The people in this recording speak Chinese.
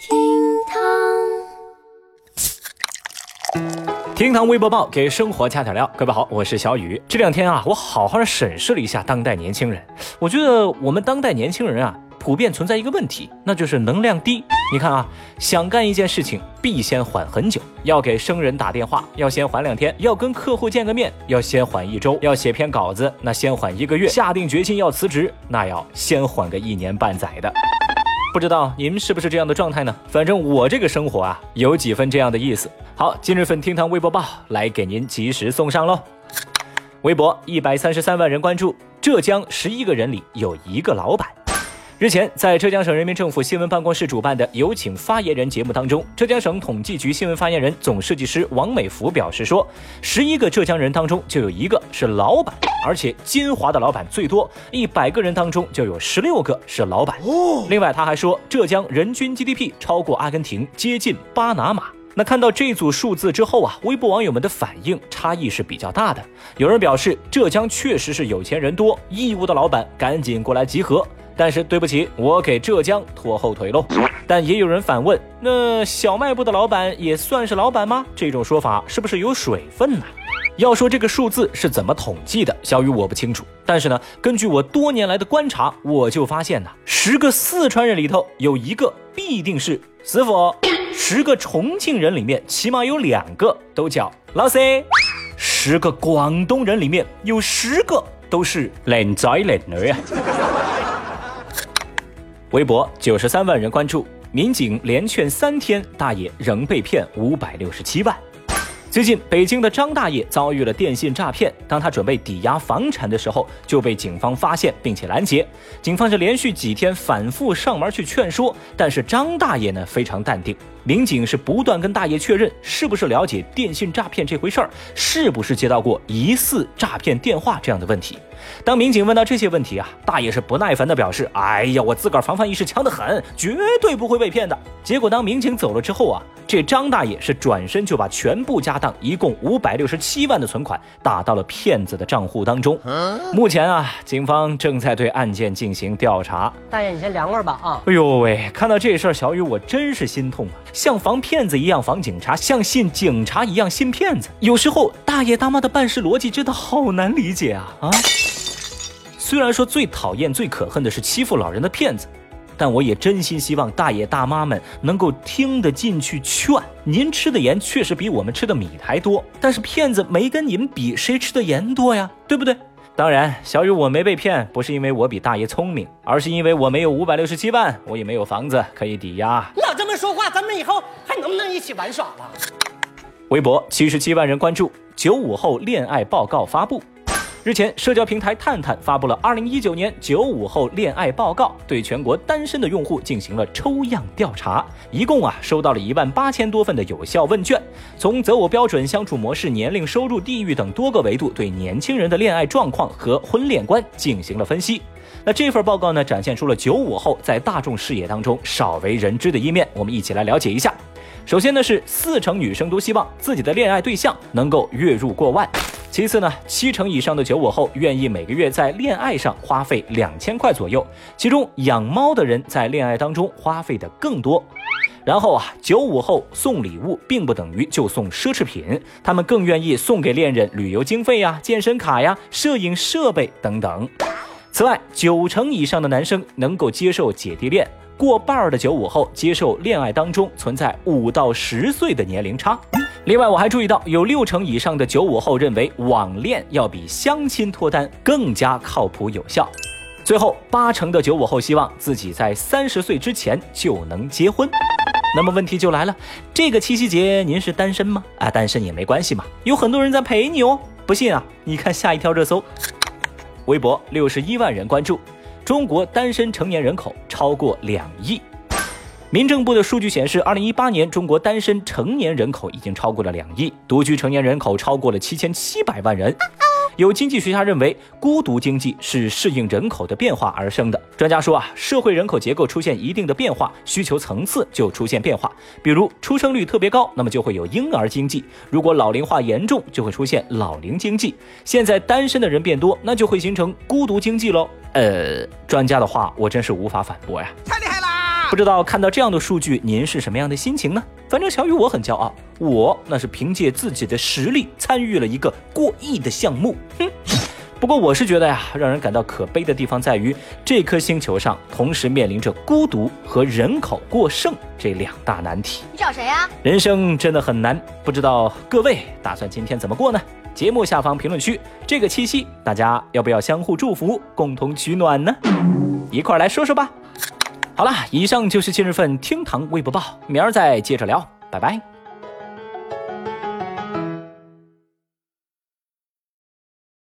厅堂厅堂微博报给生活加点料，各位好，我是小雨。这两天啊，我好好审视了一下当代年轻人，我觉得我们当代年轻人啊，普遍存在一个问题，那就是能量低。你看啊，想干一件事情，必先缓很久，要给生人打电话，要先缓两天；要跟客户见个面，要先缓一周；要写篇稿子，那先缓一个月；下定决心要辞职，那要先缓个一年半载的。不知道您是不是这样的状态呢？反正我这个生活啊，有几分这样的意思。好，今日份厅堂微博报来给您及时送上喽。微博一百三十三万人关注，浙江十一个人里有一个老板。日前，在浙江省人民政府新闻办公室主办的“有请发言人”节目当中，浙江省统计局新闻发言人、总设计师王美福表示说，十一个浙江人当中就有一个是老板，而且金华的老板最多，一百个人当中就有十六个是老板。另外，他还说，浙江人均 GDP 超过阿根廷，接近巴拿马。那看到这组数字之后啊，微博网友们的反应差异是比较大的。有人表示，浙江确实是有钱人多，义乌的老板赶紧过来集合。但是对不起，我给浙江拖后腿喽。但也有人反问，那小卖部的老板也算是老板吗？这种说法是不是有水分呢？要说这个数字是怎么统计的，小雨我不清楚。但是呢，根据我多年来的观察，我就发现呢，十个四川人里头有一个必定是师傅，十个重庆人里面起码有两个都叫老 C，十个广东人里面有十个都是靓仔靓女啊。微博九十三万人关注，民警连劝三天，大爷仍被骗五百六十七万。最近，北京的张大爷遭遇了电信诈骗。当他准备抵押房产的时候，就被警方发现并且拦截。警方是连续几天反复上门去劝说，但是张大爷呢非常淡定。民警是不断跟大爷确认是不是了解电信诈骗这回事儿，是不是接到过疑似诈骗电话这样的问题。当民警问到这些问题啊，大爷是不耐烦的表示：“哎呀，我自个儿防范意识强得很，绝对不会被骗的。”结果当民警走了之后啊，这张大爷是转身就把全部家当，一共五百六十七万的存款打到了骗子的账户当中。目前啊，警方正在对案件进行调查。大爷，你先凉快吧啊！哎呦喂，看到这事儿，小雨我真是心痛啊！像防骗子一样防警察，像信警察一样信骗子。有时候大爷大妈的办事逻辑真的好难理解啊啊！虽然说最讨厌、最可恨的是欺负老人的骗子，但我也真心希望大爷大妈们能够听得进去劝。您吃的盐确实比我们吃的米还多，但是骗子没跟您比，谁吃的盐多呀？对不对？当然，小雨我没被骗，不是因为我比大爷聪明，而是因为我没有五百六十七万，我也没有房子可以抵押。说话，咱们以后还能不能一起玩耍了？微博七十七万人关注，九五后恋爱报告发布。日前，社交平台探探发布了二零一九年九五后恋爱报告，对全国单身的用户进行了抽样调查，一共啊收到了一万八千多份的有效问卷，从择偶标准、相处模式、年龄、收入、地域等多个维度，对年轻人的恋爱状况和婚恋观进行了分析。那这份报告呢，展现出了九五后在大众视野当中少为人知的一面，我们一起来了解一下。首先呢，是四成女生都希望自己的恋爱对象能够月入过万。其次呢，七成以上的九五后愿意每个月在恋爱上花费两千块左右，其中养猫的人在恋爱当中花费的更多。然后啊，九五后送礼物并不等于就送奢侈品，他们更愿意送给恋人旅游经费呀、健身卡呀、摄影设备等等。此外，九成以上的男生能够接受姐弟恋，过半的九五后接受恋爱当中存在五到十岁的年龄差。另外，我还注意到，有六成以上的九五后认为网恋要比相亲脱单更加靠谱有效。最后，八成的九五后希望自己在三十岁之前就能结婚。那么问题就来了，这个七夕节您是单身吗？啊，单身也没关系嘛，有很多人在陪你哦。不信啊，你看下一条热搜，微博六十一万人关注，中国单身成年人口超过两亿。民政部的数据显示，二零一八年中国单身成年人口已经超过了两亿，独居成年人口超过了七千七百万人。有经济学家认为，孤独经济是适应人口的变化而生的。专家说啊，社会人口结构出现一定的变化，需求层次就出现变化。比如出生率特别高，那么就会有婴儿经济；如果老龄化严重，就会出现老龄经济。现在单身的人变多，那就会形成孤独经济喽。呃，专家的话我真是无法反驳呀。不知道看到这样的数据，您是什么样的心情呢？反正小雨我很骄傲，我那是凭借自己的实力参与了一个过亿的项目。哼。不过我是觉得呀，让人感到可悲的地方在于，这颗星球上同时面临着孤独和人口过剩这两大难题。你找谁呀？人生真的很难，不知道各位打算今天怎么过呢？节目下方评论区，这个七夕大家要不要相互祝福，共同取暖呢？一块来说说吧。好了，以上就是今日份厅堂微博报，明儿再接着聊，拜拜。